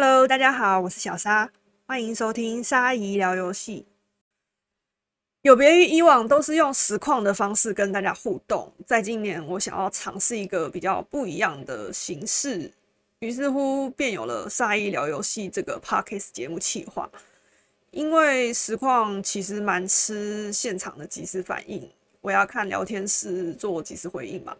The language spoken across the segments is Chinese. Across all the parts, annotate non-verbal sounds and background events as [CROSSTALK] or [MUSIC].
Hello，大家好，我是小沙，欢迎收听沙姨聊游戏。有别于以往都是用实况的方式跟大家互动，在今年我想要尝试一个比较不一样的形式，于是乎便有了沙姨聊游戏这个 Podcast 节目企划。因为实况其实蛮吃现场的即时反应，我要看聊天室做即时回应嘛。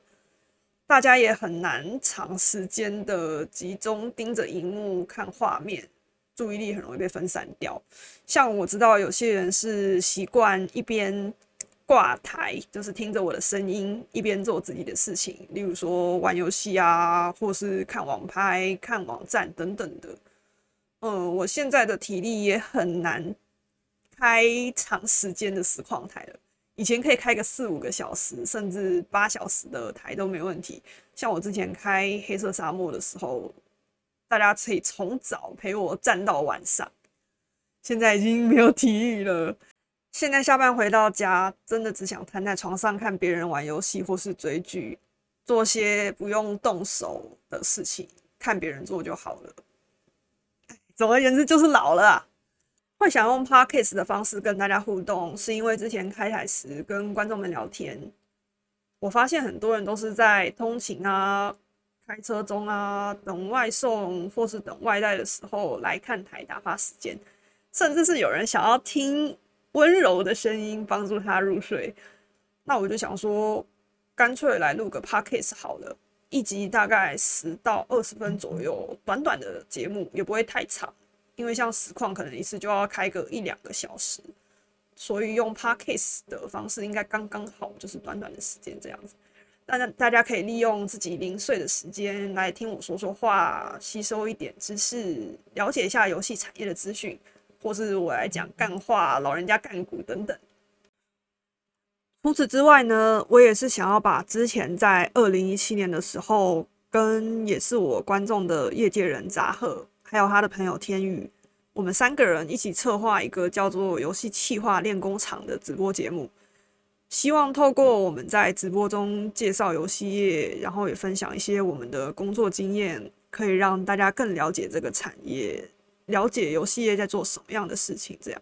大家也很难长时间的集中盯着荧幕看画面，注意力很容易被分散掉。像我知道有些人是习惯一边挂台，就是听着我的声音，一边做自己的事情，例如说玩游戏啊，或是看网拍、看网站等等的。嗯，我现在的体力也很难开长时间的实况台了。以前可以开个四五个小时，甚至八小时的台都没问题。像我之前开黑色沙漠的时候，大家可以从早陪我站到晚上。现在已经没有体力了。现在下班回到家，真的只想瘫在床上看别人玩游戏，或是追剧，做些不用动手的事情，看别人做就好了。总而言之，就是老了。会想用 podcast 的方式跟大家互动，是因为之前开台时跟观众们聊天，我发现很多人都是在通勤啊、开车中啊、等外送或是等外带的时候来看台打发时间，甚至是有人想要听温柔的声音帮助他入睡。那我就想说，干脆来录个 podcast 好了。一集大概十到二十分左右，短短的节目也不会太长，因为像实况可能一次就要开个一两个小时，所以用 podcast 的方式应该刚刚好，就是短短的时间这样子。大家大家可以利用自己零碎的时间来听我说说话，吸收一点知识，了解一下游戏产业的资讯，或是我来讲干话、老人家干股等等。除此之外呢，我也是想要把之前在二零一七年的时候，跟也是我观众的业界人杂贺，还有他的朋友天宇，我们三个人一起策划一个叫做“游戏企划练功场”的直播节目，希望透过我们在直播中介绍游戏业，然后也分享一些我们的工作经验，可以让大家更了解这个产业，了解游戏业在做什么样的事情，这样。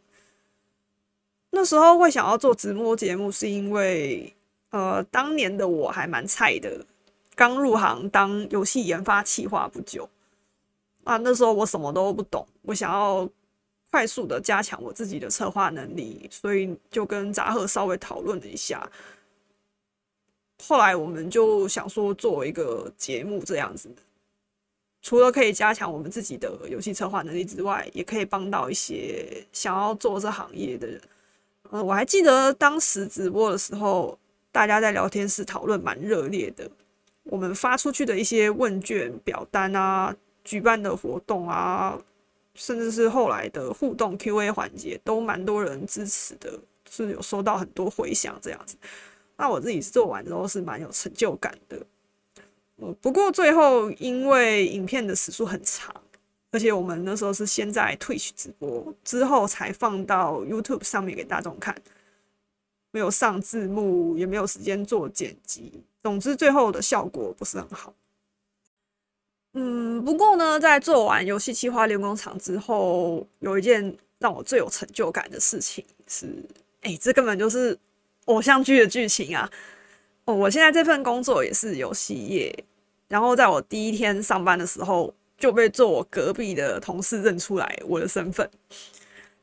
那时候会想要做直播节目，是因为，呃，当年的我还蛮菜的，刚入行当游戏研发企划不久，啊，那时候我什么都不懂，我想要快速的加强我自己的策划能力，所以就跟扎赫稍微讨论了一下，后来我们就想说做一个节目这样子，除了可以加强我们自己的游戏策划能力之外，也可以帮到一些想要做这行业的人。呃，我还记得当时直播的时候，大家在聊天室讨论蛮热烈的。我们发出去的一些问卷表单啊，举办的活动啊，甚至是后来的互动 Q&A 环节，都蛮多人支持的，是有收到很多回响这样子。那我自己做完之后是蛮有成就感的。呃，不过最后因为影片的时数很长。而且我们那时候是先在 Twitch 直播，之后才放到 YouTube 上面给大众看，没有上字幕，也没有时间做剪辑。总之，最后的效果不是很好。嗯，不过呢，在做完游戏企划练工厂之后，有一件让我最有成就感的事情是，哎，这根本就是偶像剧的剧情啊！哦，我现在这份工作也是游戏业，然后在我第一天上班的时候。就被坐我隔壁的同事认出来我的身份，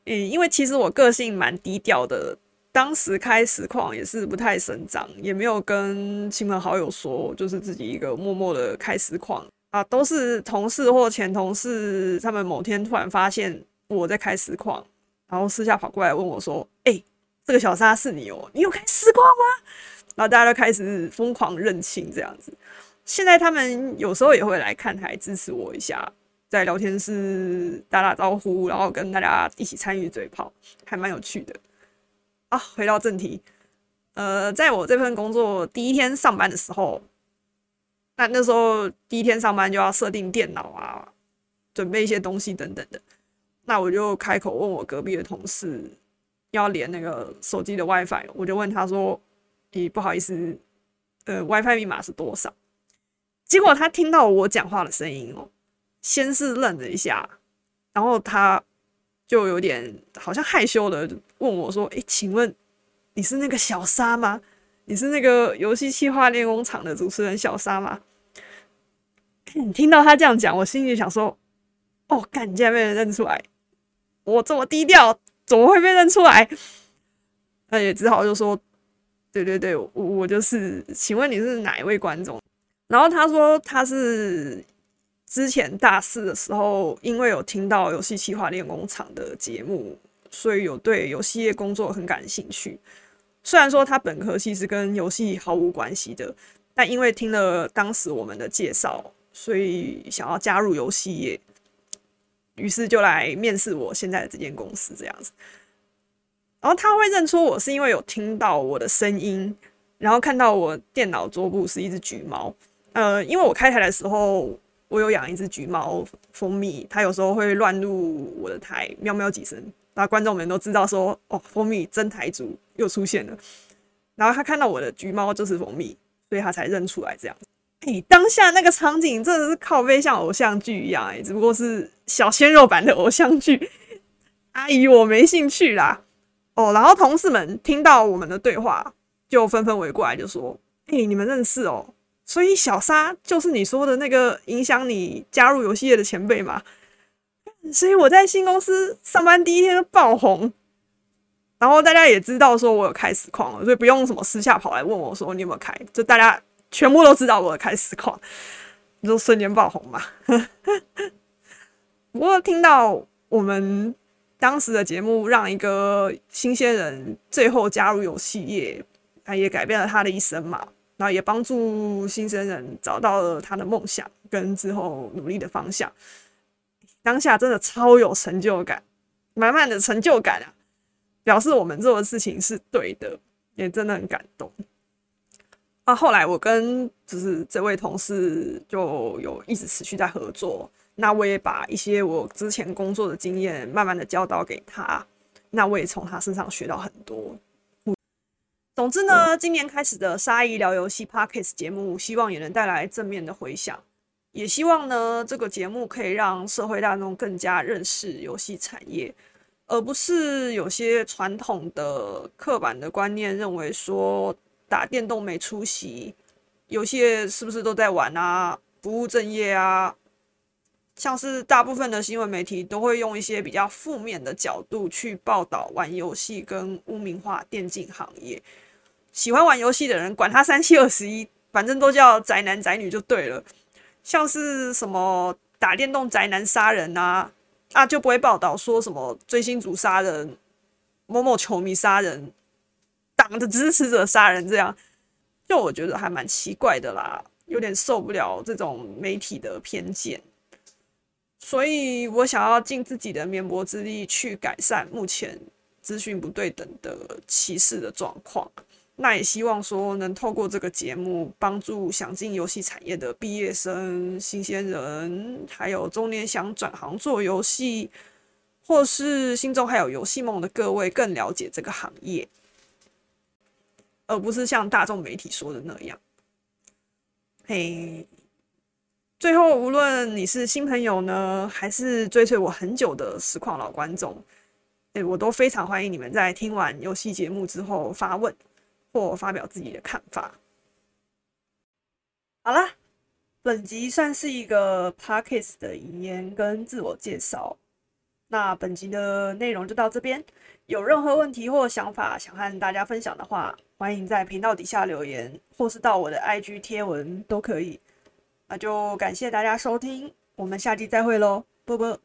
嗯，因为其实我个性蛮低调的，当时开实况也是不太声张，也没有跟亲朋好友说，就是自己一个默默的开实况啊，都是同事或前同事，他们某天突然发现我在开实况，然后私下跑过来问我说：“哎，这个小沙是你哦，你有开实况吗？”然后大家都开始疯狂认亲这样子。现在他们有时候也会来看台支持我一下，在聊天室打打招呼，然后跟大家一起参与嘴炮，还蛮有趣的。啊，回到正题，呃，在我这份工作第一天上班的时候，那那时候第一天上班就要设定电脑啊，准备一些东西等等的，那我就开口问我隔壁的同事要连那个手机的 WiFi，我就问他说：“咦，不好意思，呃，WiFi 密码是多少？”结果他听到我讲话的声音哦，先是愣了一下，然后他就有点好像害羞的问我说：“哎，请问你是那个小沙吗？你是那个游戏企划练功场的主持人小沙吗？”你 [COUGHS] 听到他这样讲，我心里想说：“哦，干，你竟然被人认出来！我这么低调，怎么会被认出来？”那也只好就说：“对对对，我我就是。请问你是哪一位观众？”然后他说他是之前大四的时候，因为有听到游戏企划练工厂的节目，所以有对游戏业工作很感兴趣。虽然说他本科其实跟游戏毫无关系的，但因为听了当时我们的介绍。所以想要加入游戏业，于是就来面试我现在的这间公司这样子。然后他会认出我是因为有听到我的声音，然后看到我电脑桌布是一只橘猫。呃，因为我开台的时候我有养一只橘猫蜂蜜，它有时候会乱入我的台喵喵几声，那观众们都知道说哦，蜂蜜真台族又出现了。然后他看到我的橘猫就是蜂蜜，所以他才认出来这样。哎，当下那个场景真的是靠背像偶像剧一样哎，只不过是小鲜肉版的偶像剧。阿姨，我没兴趣啦。哦，然后同事们听到我们的对话，就纷纷围过来，就说：“哎，你们认识哦？所以小沙就是你说的那个影响你加入游戏业的前辈嘛？所以我在新公司上班第一天就爆红，然后大家也知道说我有开实况了，所以不用什么私下跑来问我说你有没有开，就大家。”全部都知道我有开实况，就瞬间爆红嘛。[LAUGHS] 不过听到我们当时的节目让一个新鲜人最后加入游戏业，也改变了他的一生嘛。然后也帮助新生人找到了他的梦想跟之后努力的方向。当下真的超有成就感，满满的成就感啊！表示我们做的事情是对的，也真的很感动。啊，后来我跟就是这位同事就有一直持续在合作，那我也把一些我之前工作的经验慢慢的教导给他，那我也从他身上学到很多。总之呢，今年开始的沙姨聊游戏 Podcast 节目，希望也能带来正面的回响，也希望呢这个节目可以让社会大众更加认识游戏产业，而不是有些传统的刻板的观念认为说。打电动没出息，游戏是不是都在玩啊？不务正业啊？像是大部分的新闻媒体都会用一些比较负面的角度去报道玩游戏跟污名化电竞行业。喜欢玩游戏的人，管他三七二十一，反正都叫宅男宅女就对了。像是什么打电动宅男杀人啊，啊就不会报道说什么追星族杀人、某某球迷杀人。党的支持者杀人，这样就我觉得还蛮奇怪的啦，有点受不了这种媒体的偏见，所以我想要尽自己的绵薄之力去改善目前资讯不对等的歧视的状况。那也希望说能透过这个节目，帮助想进游戏产业的毕业生、新鲜人，还有中年想转行做游戏，或是心中还有游戏梦的各位，更了解这个行业。而不是像大众媒体说的那样。嘿，最后，无论你是新朋友呢，还是追随我很久的实况老观众，哎，我都非常欢迎你们在听完游戏节目之后发问或发表自己的看法。好啦，本集算是一个 p a r k e s 的引言跟自我介绍。那本集的内容就到这边。有任何问题或想法想和大家分享的话，欢迎在频道底下留言，或是到我的 IG 贴文都可以。那就感谢大家收听，我们下集再会喽，啵啵。